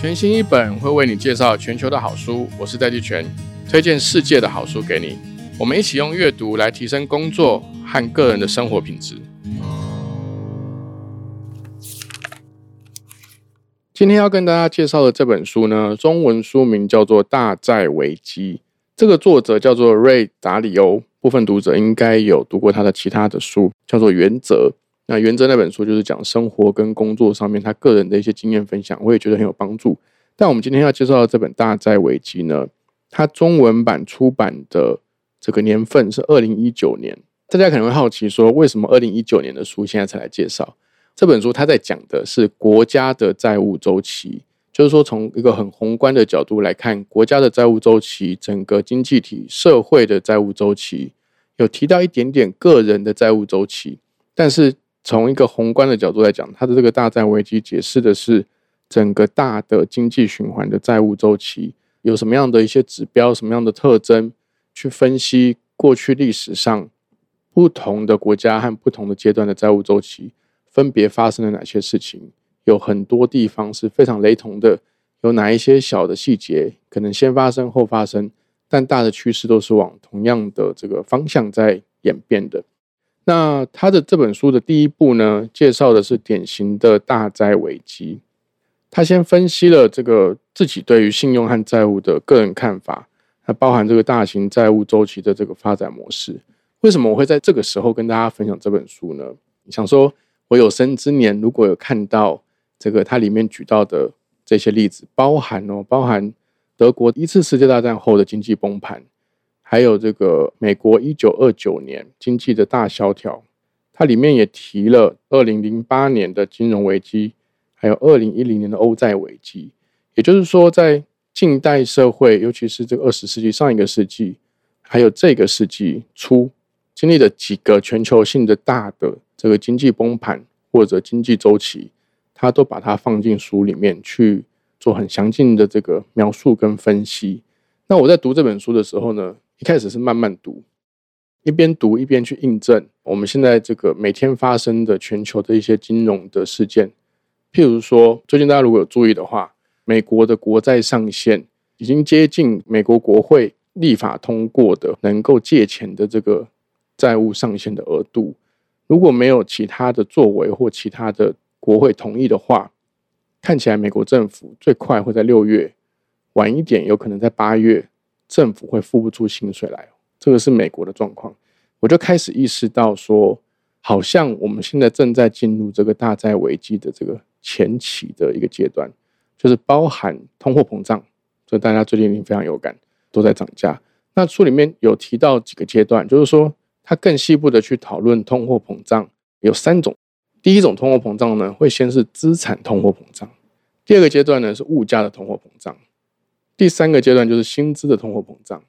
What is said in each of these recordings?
全新一本会为你介绍全球的好书，我是戴季全，推荐世界的好书给你。我们一起用阅读来提升工作和个人的生活品质。今天要跟大家介绍的这本书呢，中文书名叫做《大债危机》，这个作者叫做瑞达里欧。部分读者应该有读过他的其他的书，叫做《原则》。那《原则》那本书就是讲生活跟工作上面他个人的一些经验分享，我也觉得很有帮助。但我们今天要介绍的这本《大债危机》呢，它中文版出版的这个年份是二零一九年。大家可能会好奇说，为什么二零一九年的书现在才来介绍？这本书它在讲的是国家的债务周期，就是说从一个很宏观的角度来看，国家的债务周期、整个经济体、社会的债务周期，有提到一点点个人的债务周期。但是从一个宏观的角度来讲，它的这个大债危机解释的是整个大的经济循环的债务周期有什么样的一些指标、什么样的特征，去分析过去历史上不同的国家和不同的阶段的债务周期。分别发生了哪些事情？有很多地方是非常雷同的。有哪一些小的细节可能先发生后发生，但大的趋势都是往同样的这个方向在演变的。那他的这本书的第一步呢，介绍的是典型的大债危机。他先分析了这个自己对于信用和债务的个人看法，还包含这个大型债务周期的这个发展模式。为什么我会在这个时候跟大家分享这本书呢？想说。我有生之年，如果有看到这个，它里面举到的这些例子，包含哦，包含德国一次世界大战后的经济崩盘，还有这个美国一九二九年经济的大萧条，它里面也提了二零零八年的金融危机，还有二零一零年的欧债危机。也就是说，在近代社会，尤其是这个二十世纪上一个世纪，还有这个世纪初，经历了几个全球性的大的。这个经济崩盘或者经济周期，他都把它放进书里面去做很详尽的这个描述跟分析。那我在读这本书的时候呢，一开始是慢慢读，一边读一边去印证我们现在这个每天发生的全球的一些金融的事件。譬如说，最近大家如果有注意的话，美国的国债上限已经接近美国国会立法通过的能够借钱的这个债务上限的额度。如果没有其他的作为或其他的国会同意的话，看起来美国政府最快会在六月，晚一点有可能在八月，政府会付不出薪水来。这个是美国的状况，我就开始意识到说，好像我们现在正在进入这个大债危机的这个前期的一个阶段，就是包含通货膨胀，所以大家最近非常有感，都在涨价。那书里面有提到几个阶段，就是说。它更细部的去讨论通货膨胀有三种，第一种通货膨胀呢，会先是资产通货膨胀，第二个阶段呢是物价的通货膨胀，第三个阶段就是薪资的通货膨胀。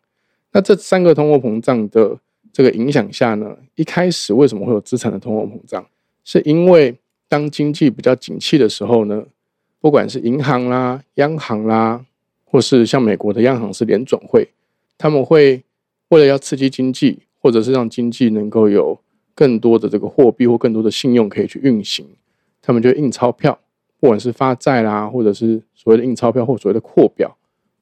那这三个通货膨胀的这个影响下呢，一开始为什么会有资产的通货膨胀？是因为当经济比较景气的时候呢，不管是银行啦、央行啦，或是像美国的央行是联准会，他们会为了要刺激经济。或者是让经济能够有更多的这个货币或更多的信用可以去运行，他们就印钞票，不管是发债啦，或者是所谓的印钞票或所谓的扩表，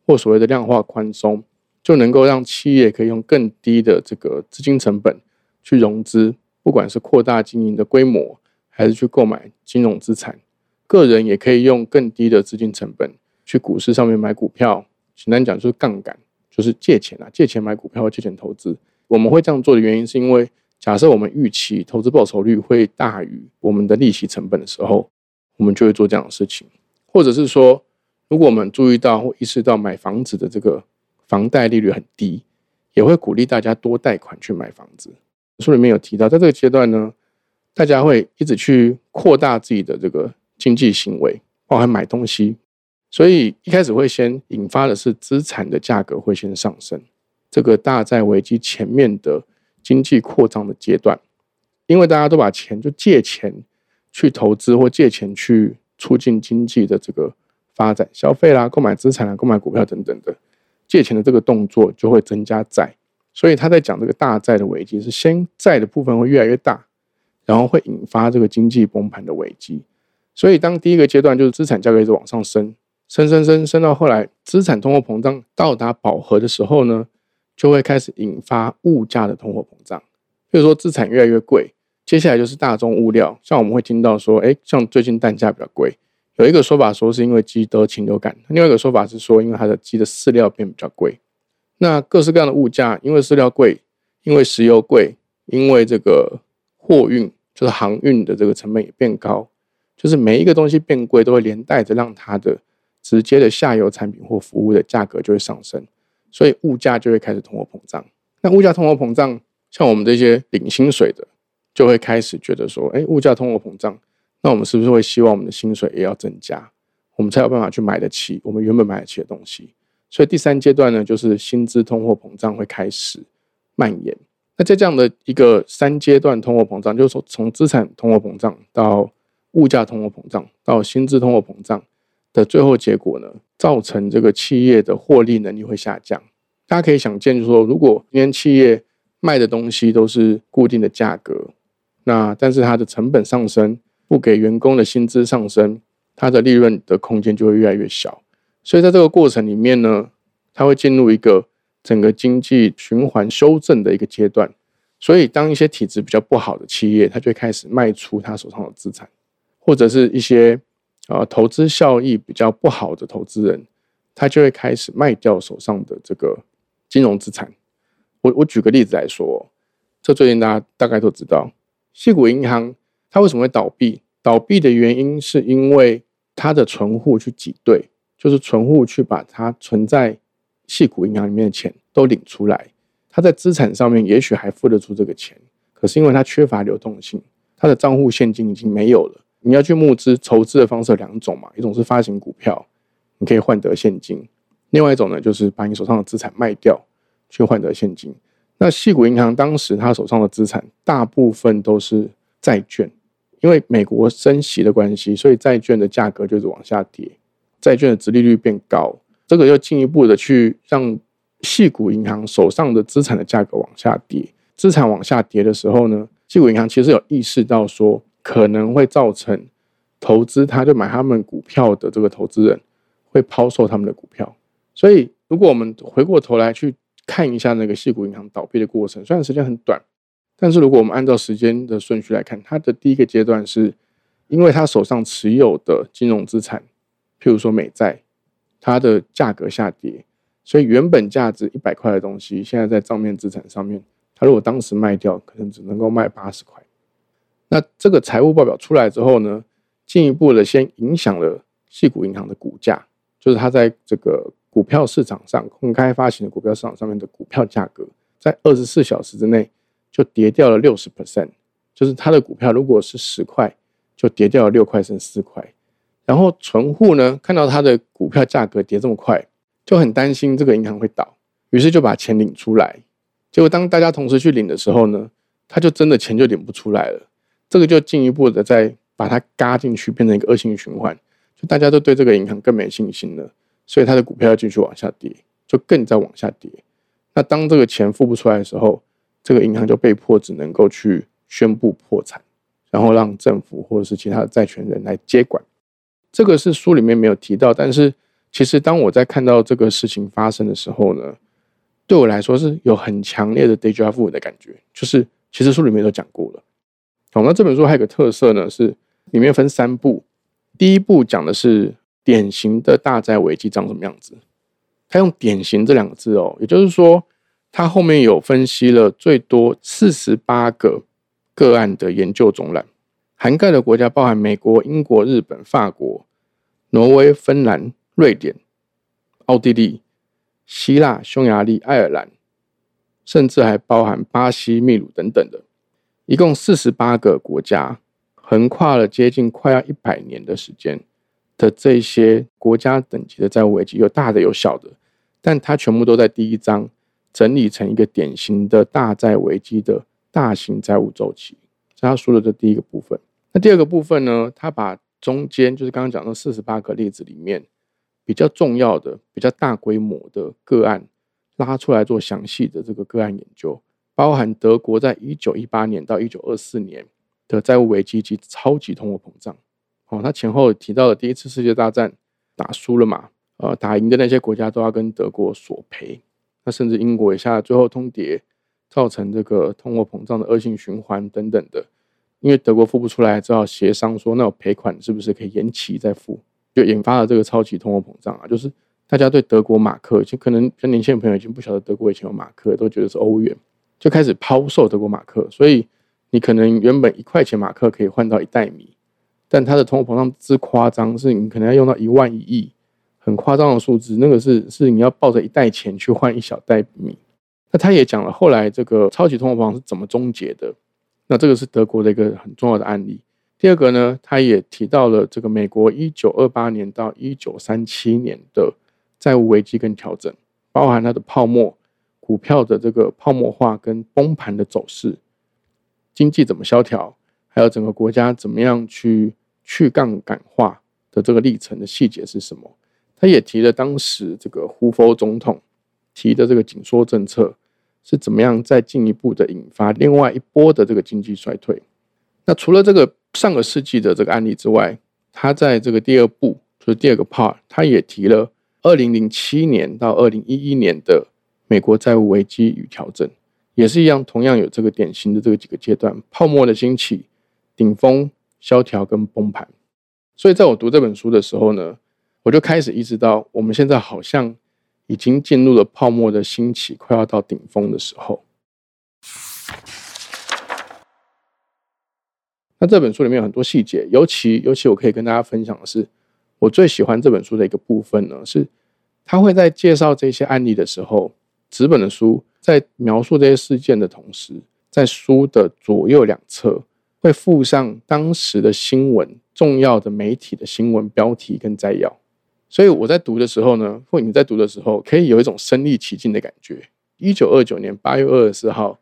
或所谓的量化宽松，就能够让企业可以用更低的这个资金成本去融资，不管是扩大经营的规模，还是去购买金融资产，个人也可以用更低的资金成本去股市上面买股票。简单讲就是杠杆，就是借钱啊，借钱买股票借钱投资。我们会这样做的原因，是因为假设我们预期投资报酬率会大于我们的利息成本的时候，我们就会做这样的事情。或者是说，如果我们注意到或意识到买房子的这个房贷利率很低，也会鼓励大家多贷款去买房子。书里面有提到，在这个阶段呢，大家会一直去扩大自己的这个经济行为，包含买东西，所以一开始会先引发的是资产的价格会先上升。这个大债危机前面的经济扩张的阶段，因为大家都把钱就借钱去投资或借钱去促进经济的这个发展、消费啦、购买资产啦、购买股票等等的，借钱的这个动作就会增加债。所以他在讲这个大债的危机是先债的部分会越来越大，然后会引发这个经济崩盘的危机。所以当第一个阶段就是资产价格一直往上升，升升升升到后来，资产通货膨胀到达饱和的时候呢，就会开始引发物价的通货膨胀。比如说资产越来越贵，接下来就是大宗物料，像我们会听到说，哎，像最近蛋价比较贵，有一个说法说是因为鸡得禽流感，另外一个说法是说因为它的鸡的饲料变比较贵。那各式各样的物价，因为饲料贵，因为石油贵，因为这个货运就是航运的这个成本也变高，就是每一个东西变贵，都会连带着让它的直接的下游产品或服务的价格就会上升，所以物价就会开始通货膨胀。那物价通货膨胀，像我们这些领薪水的，就会开始觉得说，哎，物价通货膨胀，那我们是不是会希望我们的薪水也要增加，我们才有办法去买得起我们原本买得起的东西？所以第三阶段呢，就是薪资通货膨胀会开始蔓延。那在这样的一个三阶段通货膨胀，就是说从资产通货膨胀到物价通货膨胀到薪资通货膨胀。的最后结果呢，造成这个企业的获利能力会下降。大家可以想见，就是说，如果今天企业卖的东西都是固定的价格，那但是它的成本上升，不给员工的薪资上升，它的利润的空间就会越来越小。所以在这个过程里面呢，它会进入一个整个经济循环修正的一个阶段。所以，当一些体质比较不好的企业，它就会开始卖出它手上的资产，或者是一些。啊，投资效益比较不好的投资人，他就会开始卖掉手上的这个金融资产。我我举个例子来说，这最近大家大概都知道，细谷银行它为什么会倒闭？倒闭的原因是因为它的存户去挤兑，就是存户去把它存在细谷银行里面的钱都领出来，他在资产上面也许还付得出这个钱，可是因为它缺乏流动性，他的账户现金已经没有了。你要去募资筹资的方式有两种嘛，一种是发行股票，你可以换得现金；另外一种呢，就是把你手上的资产卖掉去换得现金。那细谷银行当时他手上的资产大部分都是债券，因为美国升息的关系，所以债券的价格就是往下跌，债券的殖利率变高，这个又进一步的去让细股银行手上的资产的价格往下跌。资产往下跌的时候呢，细股银行其实有意识到说。可能会造成投资，他就买他们股票的这个投资人会抛售他们的股票。所以，如果我们回过头来去看一下那个细股银行倒闭的过程，虽然时间很短，但是如果我们按照时间的顺序来看，它的第一个阶段是，因为他手上持有的金融资产，譬如说美债，它的价格下跌，所以原本价值一百块的东西，现在在账面资产上面，他如果当时卖掉，可能只能够卖八十块。那这个财务报表出来之后呢，进一步的先影响了细谷银行的股价，就是它在这个股票市场上公开发行的股票市场上面的股票价格，在二十四小时之内就跌掉了六十 percent，就是它的股票如果是十块，就跌掉了六块剩四块。然后存户呢看到它的股票价格跌这么快，就很担心这个银行会倒，于是就把钱领出来。结果当大家同时去领的时候呢，他就真的钱就领不出来了。这个就进一步的再把它嘎进去，变成一个恶性循环，就大家都对这个银行更没信心了，所以它的股票要继续往下跌，就更在往下跌。那当这个钱付不出来的时候，这个银行就被迫只能够去宣布破产，然后让政府或者是其他的债权人来接管。这个是书里面没有提到，但是其实当我在看到这个事情发生的时候呢，对我来说是有很强烈的 deja vu 的感觉，就是其实书里面都讲过了。好，那这本书还有个特色呢，是里面分三部。第一部讲的是典型的大债危机长什么样子，他用“典型”这两个字哦，也就是说，他后面有分析了最多四十八个个案的研究总览，涵盖的国家包含美国、英国、日本、法国、挪威、芬兰、瑞典、奥地利、希腊、匈牙利、爱尔兰，甚至还包含巴西、秘鲁等等的。一共四十八个国家，横跨了接近快要一百年的时间的这些国家等级的债务危机，有大的有小的，但它全部都在第一章整理成一个典型的大债危机的大型债务周期。这他说的这第一个部分。那第二个部分呢？他把中间就是刚刚讲的四十八个例子里面比较重要的、比较大规模的个案拉出来做详细的这个个案研究。包含德国在一九一八年到一九二四年的债务危机及超级通货膨胀。哦，他前后提到了第一次世界大战、打输了嘛，呃，打赢的那些国家都要跟德国索赔，甚至英国也下最后通牒，造成这个通货膨胀的恶性循环等等的。因为德国付不出来，只好协商说，那我赔款是不是可以延期再付？就引发了这个超级通货膨胀啊！就是大家对德国马克，就可能跟年轻的朋友已经不晓得德国以前有马克，都觉得是欧元，就开始抛售德国马克。所以你可能原本一块钱马克可以换到一袋米，但它的通货膨胀之夸张，是你可能要用到一万亿，很夸张的数字。那个是是你要抱着一袋钱去换一小袋米。那他也讲了，后来这个超级通货膨胀是怎么终结的？那这个是德国的一个很重要的案例。第二个呢，他也提到了这个美国一九二八年到一九三七年的债务危机跟调整，包含它的泡沫、股票的这个泡沫化跟崩盘的走势，经济怎么萧条，还有整个国家怎么样去去杠杆化的这个历程的细节是什么？他也提了当时这个胡佛总统提的这个紧缩政策。是怎么样再进一步的引发另外一波的这个经济衰退？那除了这个上个世纪的这个案例之外，他在这个第二步，就是第二个 part，他也提了二零零七年到二零一一年的美国债务危机与调整，也是一样，同样有这个典型的这个几个阶段：泡沫的兴起、顶峰、萧条跟崩盘。所以在我读这本书的时候呢，我就开始意识到，我们现在好像。已经进入了泡沫的兴起，快要到顶峰的时候。那这本书里面有很多细节，尤其尤其我可以跟大家分享的是，我最喜欢这本书的一个部分呢，是他会在介绍这些案例的时候，纸本的书在描述这些事件的同时，在书的左右两侧会附上当时的新闻、重要的媒体的新闻标题跟摘要。所以我在读的时候呢，或你在读的时候，可以有一种身临其境的感觉。一九二九年八月二十四号，《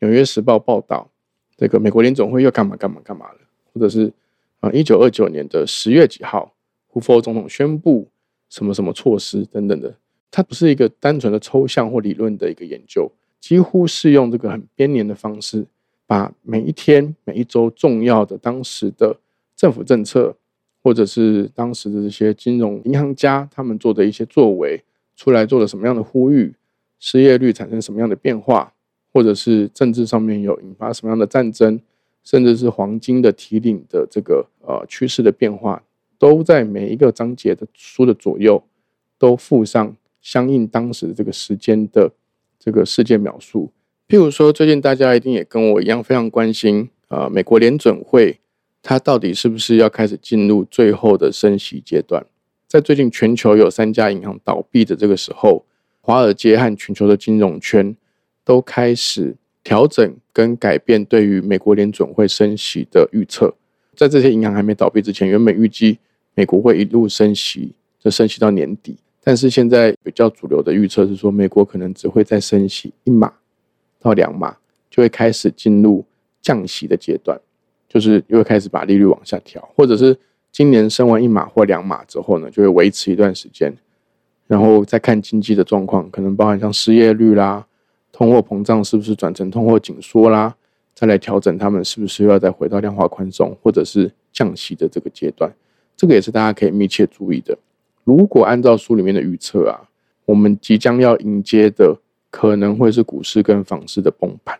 纽约时报》报道，这个美国联总会又干嘛干嘛干嘛了，或者是啊，一九二九年的十月几号，胡佛总统宣布什么什么措施等等的。它不是一个单纯的抽象或理论的一个研究，几乎是用这个很编年的方式，把每一天、每一周重要的当时的政府政策。或者是当时的这些金融银行家，他们做的一些作为，出来做了什么样的呼吁，失业率产生什么样的变化，或者是政治上面有引发什么样的战争，甚至是黄金的提领的这个呃趋势的变化，都在每一个章节的书的左右都附上相应当时这个时间的这个事件描述。譬如说，最近大家一定也跟我一样非常关心啊，美国联准会。它到底是不是要开始进入最后的升息阶段？在最近全球有三家银行倒闭的这个时候，华尔街和全球的金融圈都开始调整跟改变对于美国联准会升息的预测。在这些银行还没倒闭之前，原本预计美国会一路升息，就升息到年底。但是现在比较主流的预测是说，美国可能只会再升息一码到两码，就会开始进入降息的阶段。就是又开始把利率往下调，或者是今年升完一码或两码之后呢，就会维持一段时间，然后再看经济的状况，可能包含像失业率啦、通货膨胀是不是转成通货紧缩啦，再来调整他们是不是又要再回到量化宽松或者是降息的这个阶段，这个也是大家可以密切注意的。如果按照书里面的预测啊，我们即将要迎接的可能会是股市跟房市的崩盘。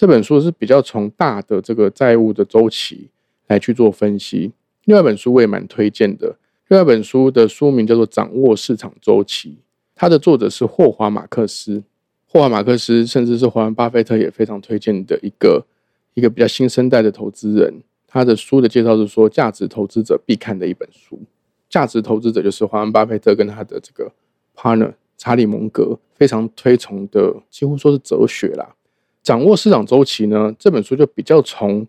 这本书是比较从大的这个债务的周期来去做分析。另外一本书我也蛮推荐的，另外一本书的书名叫做《掌握市场周期》，它的作者是霍华马克思。霍华马克思甚至是华伦巴菲特也非常推荐的一个一个比较新生代的投资人。他的书的介绍是说，价值投资者必看的一本书。价值投资者就是华伦巴菲特跟他的这个 partner 查理蒙格非常推崇的，几乎说是哲学啦。掌握市场周期呢？这本书就比较从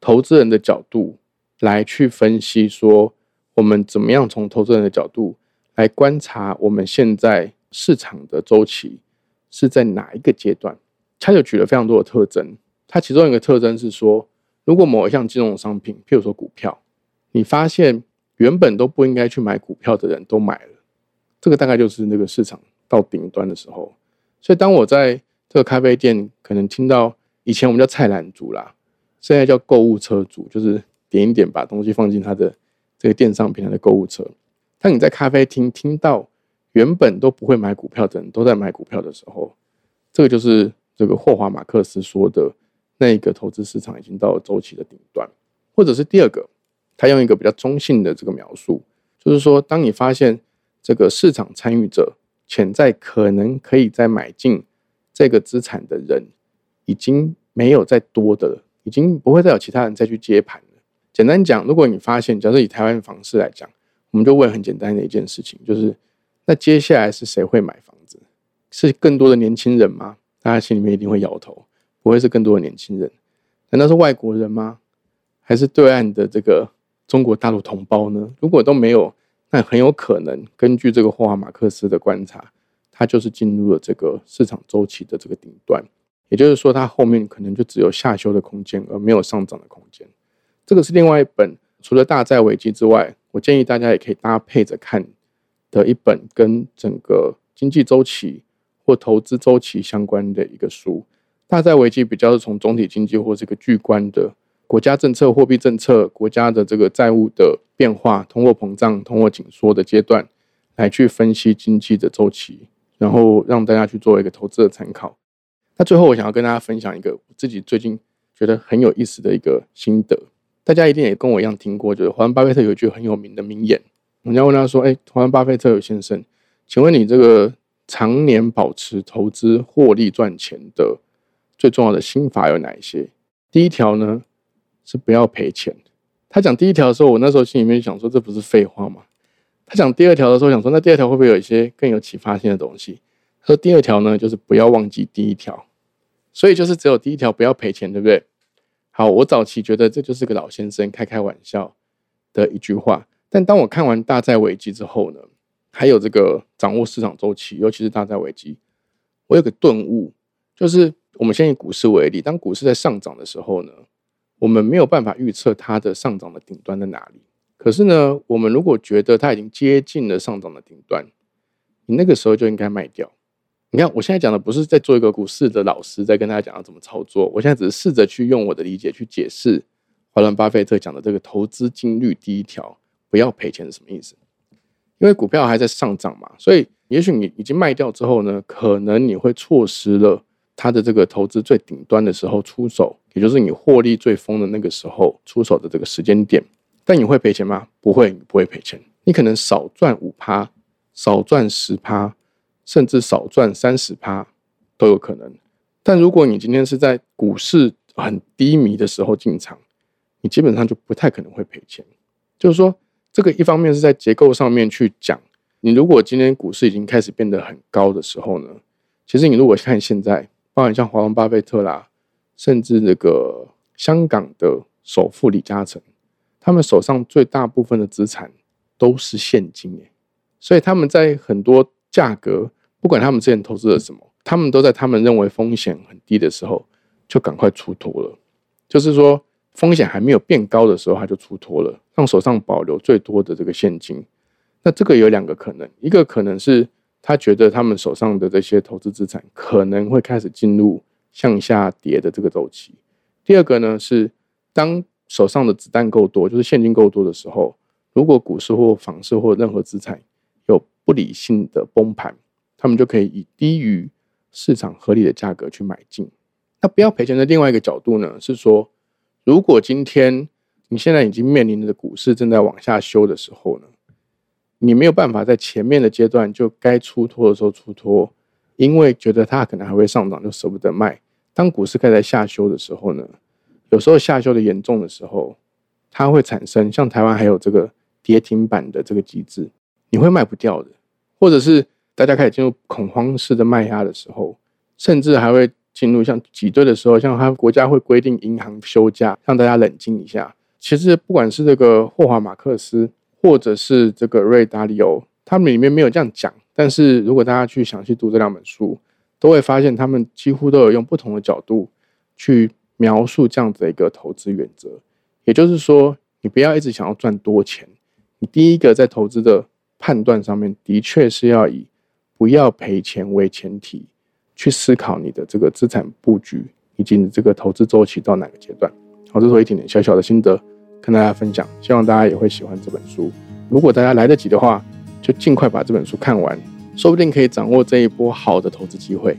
投资人的角度来去分析，说我们怎么样从投资人的角度来观察我们现在市场的周期是在哪一个阶段。他就举了非常多的特征，他其中一个特征是说，如果某一项金融商品，譬如说股票，你发现原本都不应该去买股票的人都买了，这个大概就是那个市场到顶端的时候。所以当我在这个咖啡店可能听到以前我们叫菜篮族啦，现在叫购物车族，就是点一点把东西放进他的这个电商平台的购物车。当你在咖啡厅听到原本都不会买股票的人都在买股票的时候，这个就是这个霍华马克思说的那个投资市场已经到了周期的顶端，或者是第二个，他用一个比较中性的这个描述，就是说，当你发现这个市场参与者潜在可能可以再买进这个资产的人已经没有再多的，已经不会再有其他人再去接盘了。简单讲，如果你发现，假设以台湾房市来讲，我们就问很简单的一件事情，就是那接下来是谁会买房子？是更多的年轻人吗？大家心里面一定会摇头，不会是更多的年轻人？难道是外国人吗？还是对岸的这个中国大陆同胞呢？如果都没有，那很有可能根据这个霍华马克思的观察，它就是进入了这个市场周期的这个顶端，也就是说，它后面可能就只有下修的空间，而没有上涨的空间。这个是另外一本，除了大债危机之外。我建议大家也可以搭配着看的一本跟整个经济周期或投资周期相关的一个书。大债危机比较是从总体经济或这个巨观的国家政策、货币政策、国家的这个债务的变化、通货膨胀、通货紧缩的阶段来去分析经济的周期，然后让大家去做一个投资的参考。那最后我想要跟大家分享一个我自己最近觉得很有意思的一个心得。大家一定也跟我一样听过，就是华伦巴菲特有一句很有名的名言。人家问他说：“哎，华伦巴菲特先生，请问你这个常年保持投资获利赚钱的最重要的心法有哪一些？”第一条呢是不要赔钱。他讲第一条的时候，我那时候心里面想说：“这不是废话吗？”他讲第二条的时候，想说：“那第二条会不会有一些更有启发性的东西？”他说：“第二条呢，就是不要忘记第一条，所以就是只有第一条不要赔钱，对不对？”好，我早期觉得这就是个老先生开开玩笑的一句话，但当我看完大债危机之后呢，还有这个掌握市场周期，尤其是大债危机，我有个顿悟，就是我们先以股市为例，当股市在上涨的时候呢，我们没有办法预测它的上涨的顶端在哪里。可是呢，我们如果觉得它已经接近了上涨的顶端，你那个时候就应该卖掉。你看，我现在讲的不是在做一个股市的老师，在跟大家讲要怎么操作。我现在只是试着去用我的理解去解释华伦巴菲特讲的这个投资金律第一条，不要赔钱是什么意思？因为股票还在上涨嘛，所以也许你已经卖掉之后呢，可能你会错失了它的这个投资最顶端的时候出手，也就是你获利最丰的那个时候出手的这个时间点。但你会赔钱吗？不会，不会赔钱。你可能少赚五趴，少赚十趴。甚至少赚三十趴都有可能，但如果你今天是在股市很低迷的时候进场，你基本上就不太可能会赔钱。就是说，这个一方面是在结构上面去讲，你如果今天股市已经开始变得很高的时候呢，其实你如果看现在，包含像华伦巴菲特啦，甚至那个香港的首富李嘉诚，他们手上最大部分的资产都是现金耶，所以他们在很多。价格不管他们之前投资了什么，他们都在他们认为风险很低的时候就赶快出脱了。就是说风险还没有变高的时候，他就出脱了，让手上保留最多的这个现金。那这个有两个可能，一个可能是他觉得他们手上的这些投资资产可能会开始进入向下跌的这个周期。第二个呢是当手上的子弹够多，就是现金够多的时候，如果股市或房市或任何资产有。不理性的崩盘，他们就可以以低于市场合理的价格去买进。那不要赔钱的另外一个角度呢，是说，如果今天你现在已经面临着股市正在往下修的时候呢，你没有办法在前面的阶段就该出脱的时候出脱，因为觉得它可能还会上涨，就舍不得卖。当股市开始下修的时候呢，有时候下修的严重的时候，它会产生像台湾还有这个跌停板的这个机制。你会卖不掉的，或者是大家开始进入恐慌式的卖压的时候，甚至还会进入像挤兑的时候，像他国家会规定银行休假，让大家冷静一下。其实不管是这个霍华马克思，或者是这个瑞达利欧，他们里面没有这样讲。但是如果大家去详细读这两本书，都会发现他们几乎都有用不同的角度去描述这样子的一个投资原则。也就是说，你不要一直想要赚多钱，你第一个在投资的。判断上面的确是要以不要赔钱为前提去思考你的这个资产布局以及你这个投资周期到哪个阶段。好，这是我一点点小小的心得跟大家分享，希望大家也会喜欢这本书。如果大家来得及的话，就尽快把这本书看完，说不定可以掌握这一波好的投资机会。